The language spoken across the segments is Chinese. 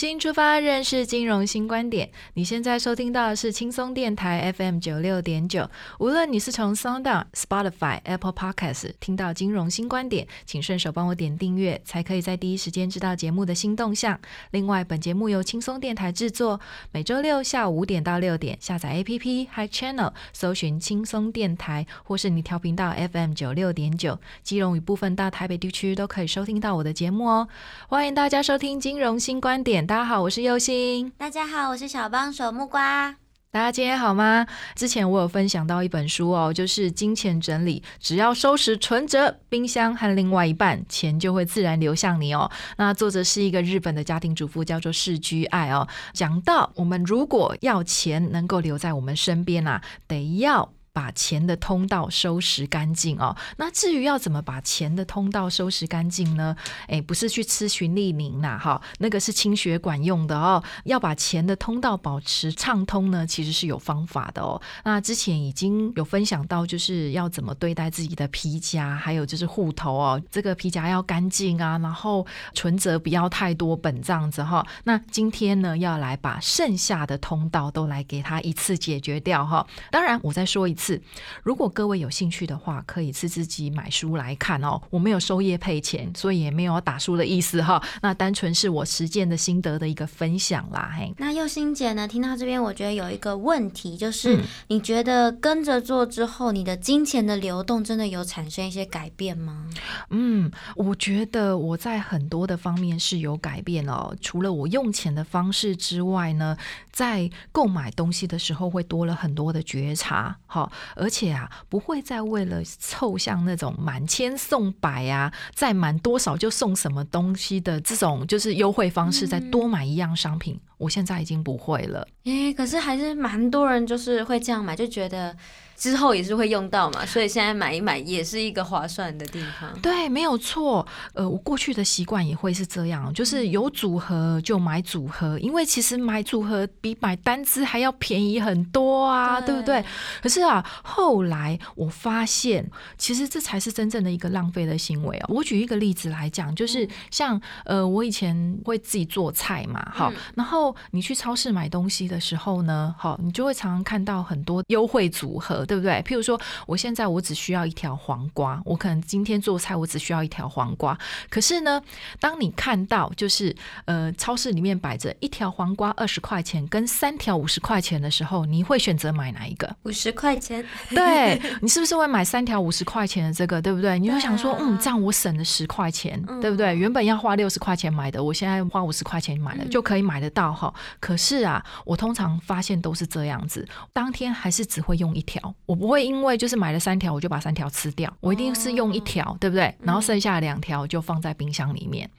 新出发，认识金融新观点。你现在收听到的是轻松电台 FM 九六点九。无论你是从 Sound、Spotify、Apple Podcasts 听到金融新观点，请顺手帮我点订阅，才可以在第一时间知道节目的新动向。另外，本节目由轻松电台制作，每周六下午五点到六点，下载 APP Hi Channel，搜寻轻松电台，或是你调频到 FM 九六点九，基隆与部分大台北地区都可以收听到我的节目哦。欢迎大家收听金融新观点。大家好，我是右心。大家好，我是小帮手木瓜。大家今天好吗？之前我有分享到一本书哦，就是金钱整理，只要收拾存折、冰箱和另外一半，钱就会自然流向你哦。那作者是一个日本的家庭主妇，叫做世居爱哦。讲到我们如果要钱能够留在我们身边啊，得要。把钱的通道收拾干净哦。那至于要怎么把钱的通道收拾干净呢？诶，不是去吃循利宁呐，哈，那个是清血管用的哦。要把钱的通道保持畅通呢，其实是有方法的哦。那之前已经有分享到，就是要怎么对待自己的皮夹，还有就是户头哦，这个皮夹要干净啊，然后存折不要太多本这样子哈。那今天呢，要来把剩下的通道都来给他一次解决掉哈。当然，我再说一。次，如果各位有兴趣的话，可以自自己买书来看哦。我没有收业配钱，所以也没有打书的意思哈。那单纯是我实践的心得的一个分享啦。嘿，那佑心姐呢？听到这边，我觉得有一个问题，就是你觉得跟着做之后，你的金钱的流动真的有产生一些改变吗？嗯，我觉得我在很多的方面是有改变哦。除了我用钱的方式之外呢，在购买东西的时候会多了很多的觉察。好。而且啊，不会再为了凑像那种满千送百啊，再满多少就送什么东西的这种就是优惠方式，再多买一样商品。我现在已经不会了。诶，可是还是蛮多人就是会这样买，就觉得。之后也是会用到嘛，所以现在买一买也是一个划算的地方。对，没有错。呃，我过去的习惯也会是这样，就是有组合就买组合，因为其实买组合比买单支还要便宜很多啊，对不对？可是啊，后来我发现，其实这才是真正的一个浪费的行为哦。我举一个例子来讲，就是像呃，我以前会自己做菜嘛，好，然后你去超市买东西的时候呢，好，你就会常常看到很多优惠组合。对不对？譬如说，我现在我只需要一条黄瓜，我可能今天做菜我只需要一条黄瓜。可是呢，当你看到就是呃，超市里面摆着一条黄瓜二十块钱跟三条五十块钱的时候，你会选择买哪一个？五十块钱。对你是不是会买三条五十块钱的这个？对不对？你会想说，嗯，这样我省了十块钱，对不对？原本要花六十块钱买的，我现在花五十块钱买了就可以买得到哈。可是啊，我通常发现都是这样子，当天还是只会用一条。我不会因为就是买了三条，我就把三条吃掉。我一定是用一条，对不对？然后剩下两条就放在冰箱里面，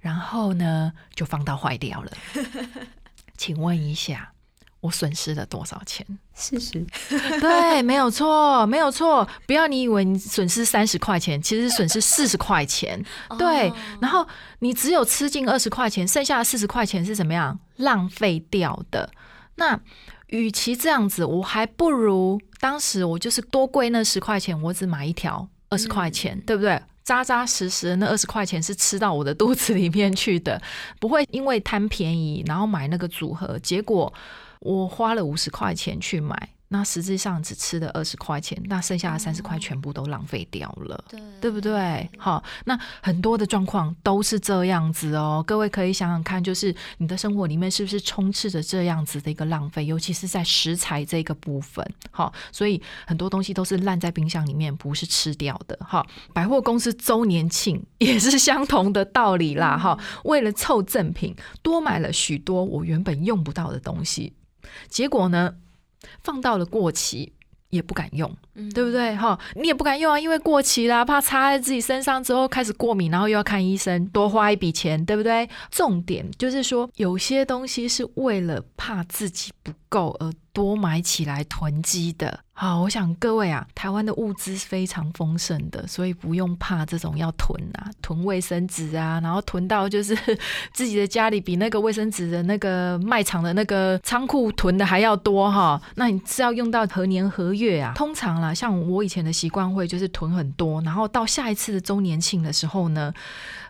然后呢就放到坏掉了。请问一下，我损失了多少钱？四十。对，没有错，没有错。不要你以为你损失三十块钱，其实损失四十块钱。对，然后你只有吃进二十块钱，剩下的四十块钱是怎么样浪费掉的？那。与其这样子，我还不如当时我就是多贵那十块钱，我只买一条二十块钱，对不对？扎扎实实的那二十块钱是吃到我的肚子里面去的，不会因为贪便宜然后买那个组合，结果我花了五十块钱去买。那实际上只吃了二十块钱，那剩下的三十块全部都浪费掉了。对对不对？好，那很多的状况都是这样子哦。各位可以想想看，就是你的生活里面是不是充斥着这样子的一个浪费，尤其是在食材这个部分。好，所以很多东西都是烂在冰箱里面，不是吃掉的。哈，百货公司周年庆也是相同的道理啦。哈，为了凑赠品，多买了许多我原本用不到的东西，结果呢，放到了过期。也不敢用，对不对？哈，你也不敢用啊，因为过期啦，怕擦在自己身上之后开始过敏，然后又要看医生，多花一笔钱，对不对？重点就是说，有些东西是为了怕自己不够而。多买起来囤积的，好，我想各位啊，台湾的物资非常丰盛的，所以不用怕这种要囤啊，囤卫生纸啊，然后囤到就是 自己的家里比那个卫生纸的那个卖场的那个仓库囤的还要多哈。那你是要用到何年何月啊？通常啦，像我以前的习惯会就是囤很多，然后到下一次的周年庆的时候呢。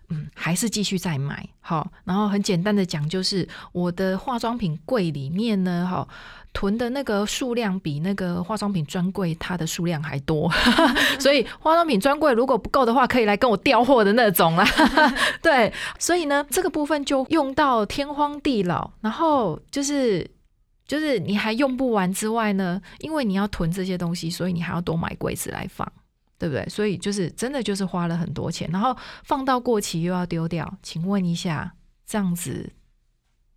嗯，还是继续再买好。然后很简单的讲，就是我的化妆品柜里面呢，哈，囤的那个数量比那个化妆品专柜它的数量还多。所以化妆品专柜如果不够的话，可以来跟我调货的那种啦。对，所以呢，这个部分就用到天荒地老。然后就是就是你还用不完之外呢，因为你要囤这些东西，所以你还要多买柜子来放。对不对？所以就是真的就是花了很多钱，然后放到过期又要丢掉。请问一下，这样子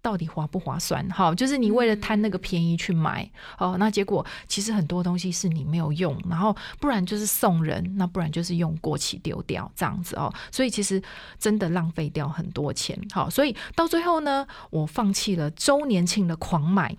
到底划不划算？好，就是你为了贪那个便宜去买哦，那结果其实很多东西是你没有用，然后不然就是送人，那不然就是用过期丢掉这样子哦。所以其实真的浪费掉很多钱。好，所以到最后呢，我放弃了周年庆的狂买，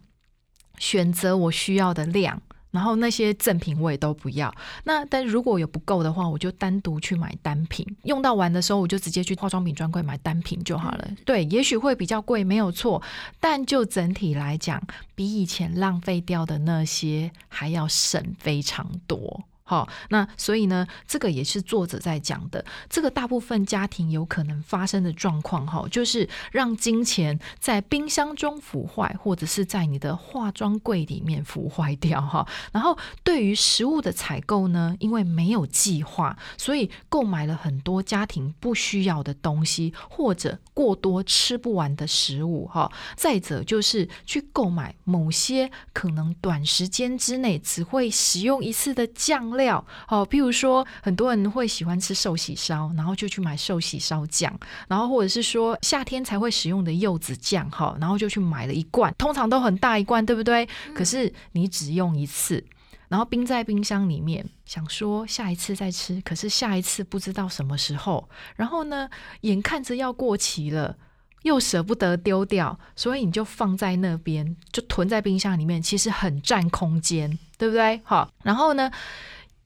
选择我需要的量。然后那些赠品我也都不要。那但如果有不够的话，我就单独去买单品。用到完的时候，我就直接去化妆品专柜买单品就好了。对，也许会比较贵，没有错。但就整体来讲，比以前浪费掉的那些还要省非常多。好，那所以呢，这个也是作者在讲的。这个大部分家庭有可能发生的状况，哈，就是让金钱在冰箱中腐坏，或者是在你的化妆柜里面腐坏掉，哈。然后对于食物的采购呢，因为没有计划，所以购买了很多家庭不需要的东西，或者过多吃不完的食物，哈。再者就是去购买某些可能短时间之内只会使用一次的酱。料哦，譬如说，很多人会喜欢吃寿喜烧，然后就去买寿喜烧酱，然后或者是说夏天才会使用的柚子酱，哈，然后就去买了一罐，通常都很大一罐，对不对？可是你只用一次，然后冰在冰箱里面，想说下一次再吃，可是下一次不知道什么时候，然后呢，眼看着要过期了，又舍不得丢掉，所以你就放在那边，就囤在冰箱里面，其实很占空间，对不对？好，然后呢？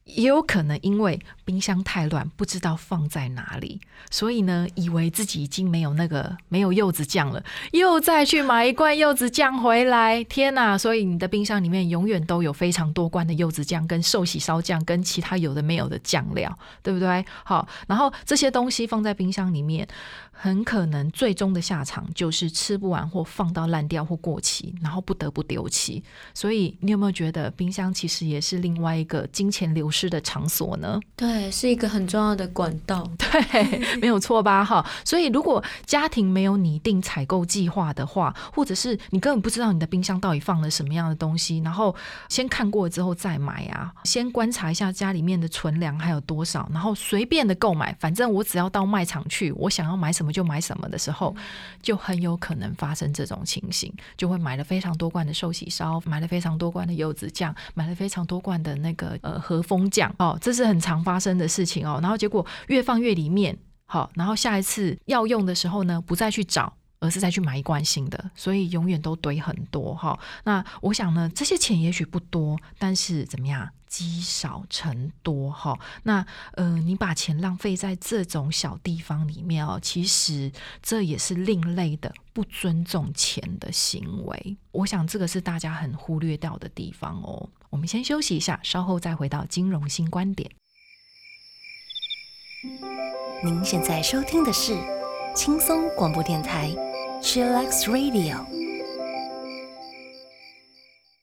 也有可能因为冰箱太乱，不知道放在哪里，所以呢，以为自己已经没有那个没有柚子酱了，又再去买一罐柚子酱回来。天哪！所以你的冰箱里面永远都有非常多罐的柚子酱、跟寿喜烧酱、跟其他有的没有的酱料，对不对？好，然后这些东西放在冰箱里面。很可能最终的下场就是吃不完或放到烂掉或过期，然后不得不丢弃。所以你有没有觉得冰箱其实也是另外一个金钱流失的场所呢？对，是一个很重要的管道。对，没有错吧？哈，所以如果家庭没有拟定采购计划的话，或者是你根本不知道你的冰箱到底放了什么样的东西，然后先看过之后再买啊，先观察一下家里面的存粮还有多少，然后随便的购买，反正我只要到卖场去，我想要买什么。就买什么的时候，就很有可能发生这种情形，就会买了非常多罐的寿喜烧，买了非常多罐的柚子酱，买了非常多罐的那个呃和风酱哦，这是很常发生的事情哦。然后结果越放越里面，好，然后下一次要用的时候呢，不再去找。而是再去买一罐新的，所以永远都堆很多哈。那我想呢，这些钱也许不多，但是怎么样，积少成多哈。那呃，你把钱浪费在这种小地方里面哦，其实这也是另类的不尊重钱的行为。我想这个是大家很忽略掉的地方哦。我们先休息一下，稍后再回到金融新观点。您现在收听的是轻松广播电台。Chillax Radio。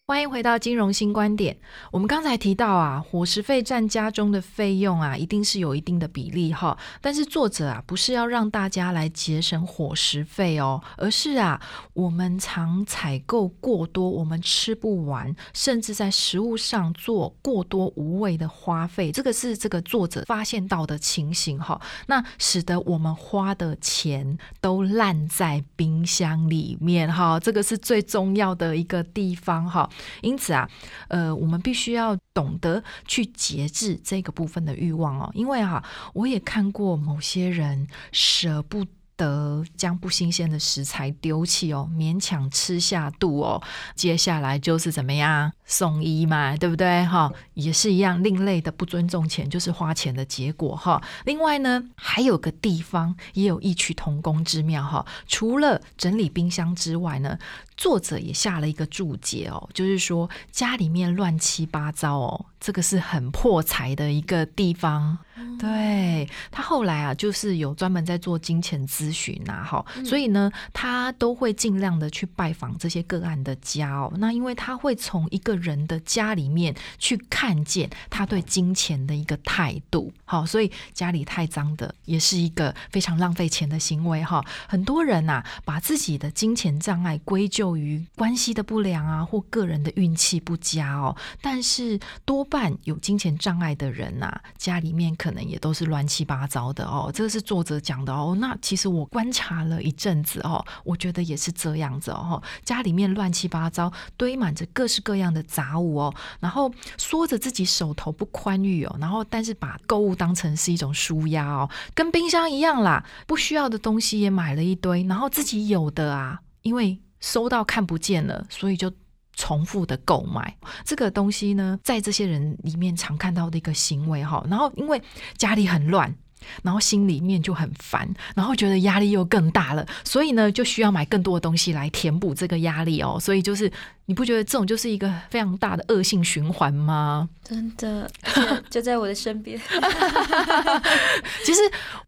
欢迎回到金融新观点。我们刚才提到啊，伙食费占家中的费用啊，一定是有一定的比例哈。但是作者啊，不是要让大家来节省伙食费哦，而是啊，我们常采购过多，我们吃不完，甚至在食物上做过多无谓的花费，这个是这个作者发现到的情形哈。那使得我们花的钱都烂在冰箱里面哈，这个是最重要的一个地方哈。因此啊，呃，我们必须要懂得去节制这个部分的欲望哦，因为哈，我也看过某些人舍不得将不新鲜的食材丢弃哦，勉强吃下肚哦，接下来就是怎么样送医嘛，对不对哈？也是一样另类的不尊重钱，就是花钱的结果哈。另外呢，还有个地方也有异曲同工之妙哈，除了整理冰箱之外呢。作者也下了一个注解哦，就是说家里面乱七八糟哦，这个是很破财的一个地方。对他后来啊，就是有专门在做金钱咨询呐，哈，所以呢，他都会尽量的去拜访这些个案的家哦。那因为他会从一个人的家里面去看见他对金钱的一个态度，好，所以家里太脏的也是一个非常浪费钱的行为哈。很多人呐，把自己的金钱障碍归咎。于关系的不良啊，或个人的运气不佳哦，但是多半有金钱障碍的人呐，家里面可能也都是乱七八糟的哦。这个是作者讲的哦。那其实我观察了一阵子哦，我觉得也是这样子哦。家里面乱七八糟，堆满着各式各样的杂物哦，然后说着自己手头不宽裕哦，然后但是把购物当成是一种舒压哦，跟冰箱一样啦，不需要的东西也买了一堆，然后自己有的啊，因为。收到看不见了，所以就重复的购买这个东西呢，在这些人里面常看到的一个行为哈。然后因为家里很乱，然后心里面就很烦，然后觉得压力又更大了，所以呢就需要买更多的东西来填补这个压力哦。所以就是你不觉得这种就是一个非常大的恶性循环吗？真的，就在我的身边。其实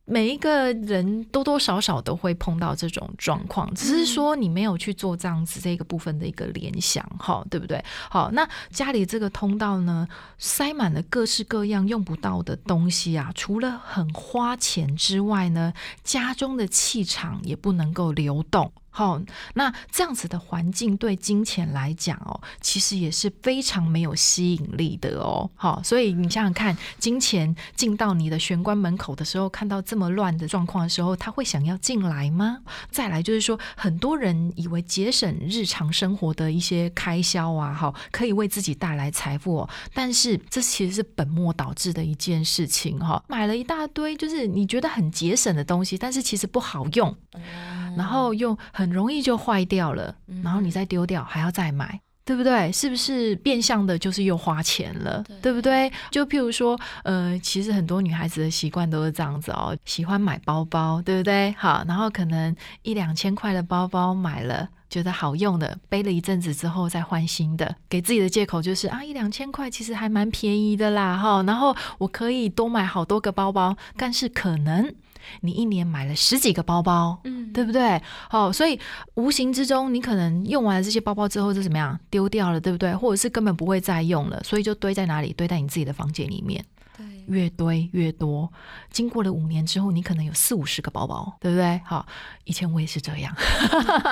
每一个人多多少少都会碰到这种状况，只是说你没有去做这样子这个部分的一个联想，哈，对不对？好，那家里这个通道呢，塞满了各式各样用不到的东西啊，除了很花钱之外呢，家中的气场也不能够流动。好，那这样子的环境对金钱来讲哦，其实也是非常没有吸引力的哦。好，所以你想想看，金钱进到你的玄关门口的时候，看到这么乱的状况的时候，他会想要进来吗？再来就是说，很多人以为节省日常生活的一些开销啊，好，可以为自己带来财富，哦，但是这其实是本末倒置的一件事情哈。买了一大堆，就是你觉得很节省的东西，但是其实不好用。然后又很容易就坏掉了，然后你再丢掉，还要再买，对不对？是不是变相的就是又花钱了，对不对？就譬如说，呃，其实很多女孩子的习惯都是这样子哦，喜欢买包包，对不对？好，然后可能一两千块的包包买了，觉得好用的，背了一阵子之后再换新的，给自己的借口就是啊，一两千块其实还蛮便宜的啦，哈，然后我可以多买好多个包包，但是可能。你一年买了十几个包包，嗯，对不对？好，所以无形之中，你可能用完了这些包包之后，就怎么样丢掉了，对不对？或者是根本不会再用了，所以就堆在哪里？堆在你自己的房间里面。对，越堆越多。经过了五年之后，你可能有四五十个包包，对不对？好，以前我也是这样。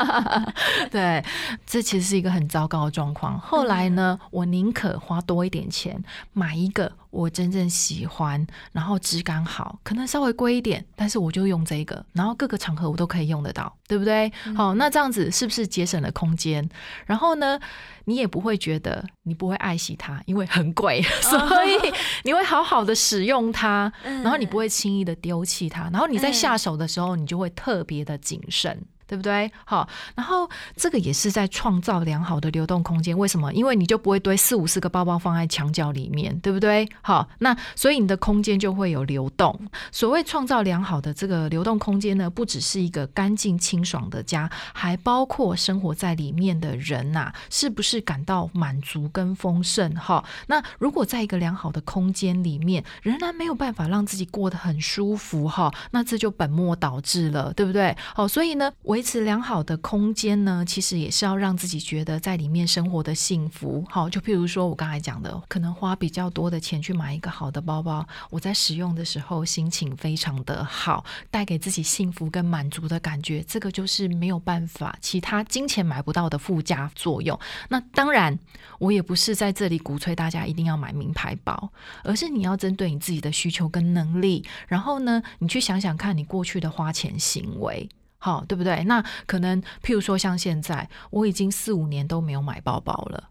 对，这其实是一个很糟糕的状况。后来呢，我宁可花多一点钱买一个。我真正喜欢，然后质感好，可能稍微贵一点，但是我就用这个，然后各个场合我都可以用得到，对不对？好，那这样子是不是节省了空间？然后呢，你也不会觉得你不会爱惜它，因为很贵，所以 你会好好的使用它，然后你不会轻易的丢弃它，然后你在下手的时候，你就会特别的谨慎。对不对？好，然后这个也是在创造良好的流动空间。为什么？因为你就不会堆四五十个包包放在墙角里面，对不对？好，那所以你的空间就会有流动。所谓创造良好的这个流动空间呢，不只是一个干净清爽的家，还包括生活在里面的人呐，是不是感到满足跟丰盛？哈，那如果在一个良好的空间里面，仍然没有办法让自己过得很舒服，哈，那这就本末倒置了，对不对？好，所以呢，我。维持良好的空间呢，其实也是要让自己觉得在里面生活的幸福。好，就譬如说我刚才讲的，可能花比较多的钱去买一个好的包包，我在使用的时候心情非常的好，带给自己幸福跟满足的感觉，这个就是没有办法其他金钱买不到的附加作用。那当然，我也不是在这里鼓吹大家一定要买名牌包，而是你要针对你自己的需求跟能力，然后呢，你去想想看你过去的花钱行为。好，对不对？那可能，譬如说，像现在，我已经四五年都没有买包包了，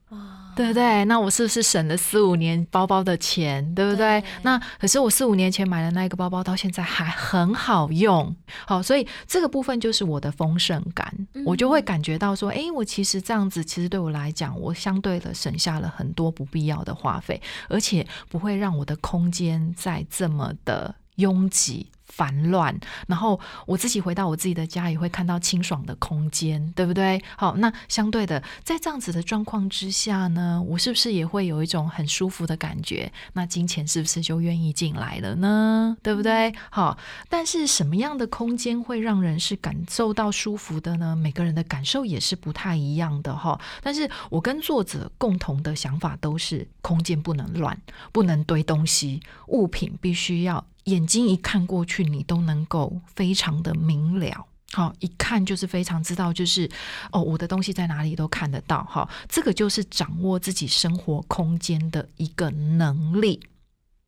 对不对？那我是不是省了四五年包包的钱，对不对？那可是我四五年前买的那一个包包，到现在还很好用。好，所以这个部分就是我的丰盛感，我就会感觉到说，哎，我其实这样子，其实对我来讲，我相对的省下了很多不必要的花费，而且不会让我的空间再这么的拥挤。烦乱，然后我自己回到我自己的家，也会看到清爽的空间，对不对？好，那相对的，在这样子的状况之下呢，我是不是也会有一种很舒服的感觉？那金钱是不是就愿意进来了呢？对不对？好，但是什么样的空间会让人是感受到舒服的呢？每个人的感受也是不太一样的哈。但是我跟作者共同的想法都是，空间不能乱，不能堆东西，物品必须要。眼睛一看过去，你都能够非常的明了，好，一看就是非常知道，就是哦，我的东西在哪里都看得到，哈，这个就是掌握自己生活空间的一个能力，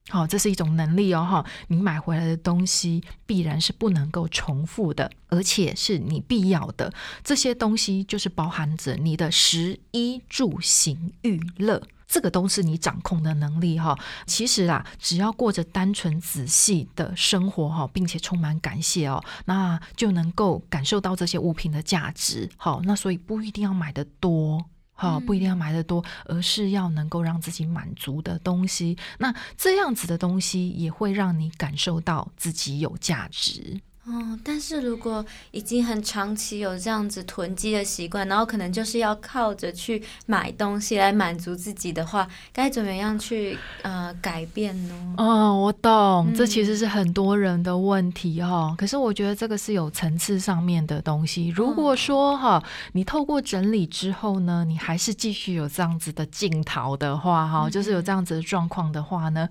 好，这是一种能力哦，哈，你买回来的东西必然是不能够重复的，而且是你必要的，这些东西就是包含着你的食衣住行娱乐。这个都是你掌控的能力哈。其实啊，只要过着单纯仔细的生活哈，并且充满感谢哦，那就能够感受到这些物品的价值。好，那所以不一定要买的多，好，不一定要买的多，而是要能够让自己满足的东西。那这样子的东西也会让你感受到自己有价值。哦，但是如果已经很长期有这样子囤积的习惯，然后可能就是要靠着去买东西来满足自己的话，该怎么样去呃改变呢？哦，我懂，这其实是很多人的问题哈。可是我觉得这个是有层次上面的东西。如果说哈，你透过整理之后呢，你还是继续有这样子的镜头的话哈，就是有这样子的状况的话呢，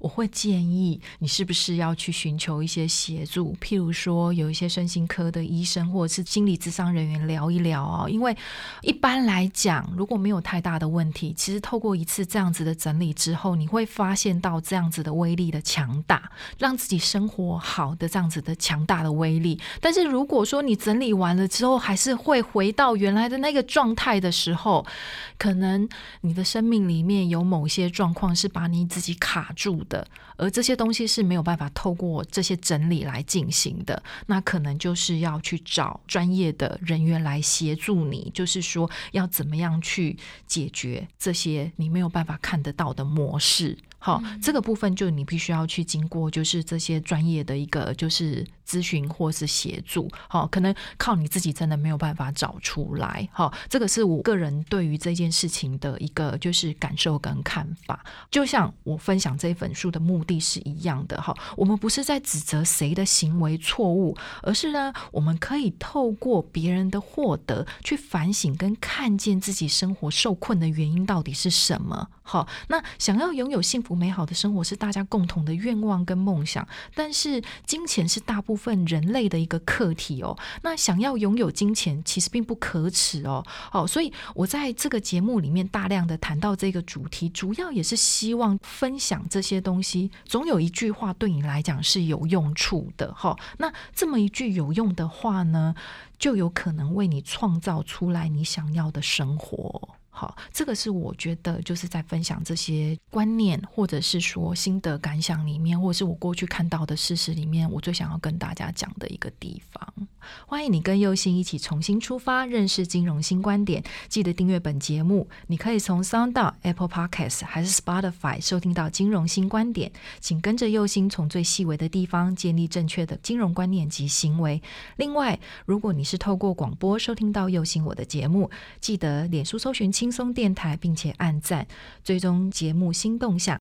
我会建议你是不是要去寻求一些协助，譬如说。有一些身心科的医生或者是心理咨商人员聊一聊哦，因为一般来讲，如果没有太大的问题，其实透过一次这样子的整理之后，你会发现到这样子的威力的强大，让自己生活好的这样子的强大的威力。但是如果说你整理完了之后，还是会回到原来的那个状态的时候，可能你的生命里面有某些状况是把你自己卡住的。而这些东西是没有办法透过这些整理来进行的，那可能就是要去找专业的人员来协助你，就是说要怎么样去解决这些你没有办法看得到的模式。好，这个部分就你必须要去经过，就是这些专业的一个就是咨询或是协助。好，可能靠你自己真的没有办法找出来。好，这个是我个人对于这件事情的一个就是感受跟看法。就像我分享这本书的目的是一样的。哈，我们不是在指责谁的行为错误，而是呢，我们可以透过别人的获得去反省跟看见自己生活受困的原因到底是什么。好，那想要拥有幸福美好的生活是大家共同的愿望跟梦想，但是金钱是大部分人类的一个课题哦。那想要拥有金钱其实并不可耻哦。哦，所以我在这个节目里面大量的谈到这个主题，主要也是希望分享这些东西。总有一句话对你来讲是有用处的，哈。那这么一句有用的话呢，就有可能为你创造出来你想要的生活。好，这个是我觉得就是在分享这些观念，或者是说心得感想里面，或者是我过去看到的事实里面，我最想要跟大家讲的一个地方。欢迎你跟佑星一起重新出发，认识金融新观点。记得订阅本节目，你可以从 Sound、Apple Podcasts 还是 Spotify 收听到金融新观点。请跟着佑星从最细微的地方建立正确的金融观念及行为。另外，如果你是透过广播收听到佑星我的节目，记得脸书搜寻轻松电台，并且按赞追踪节目新动向。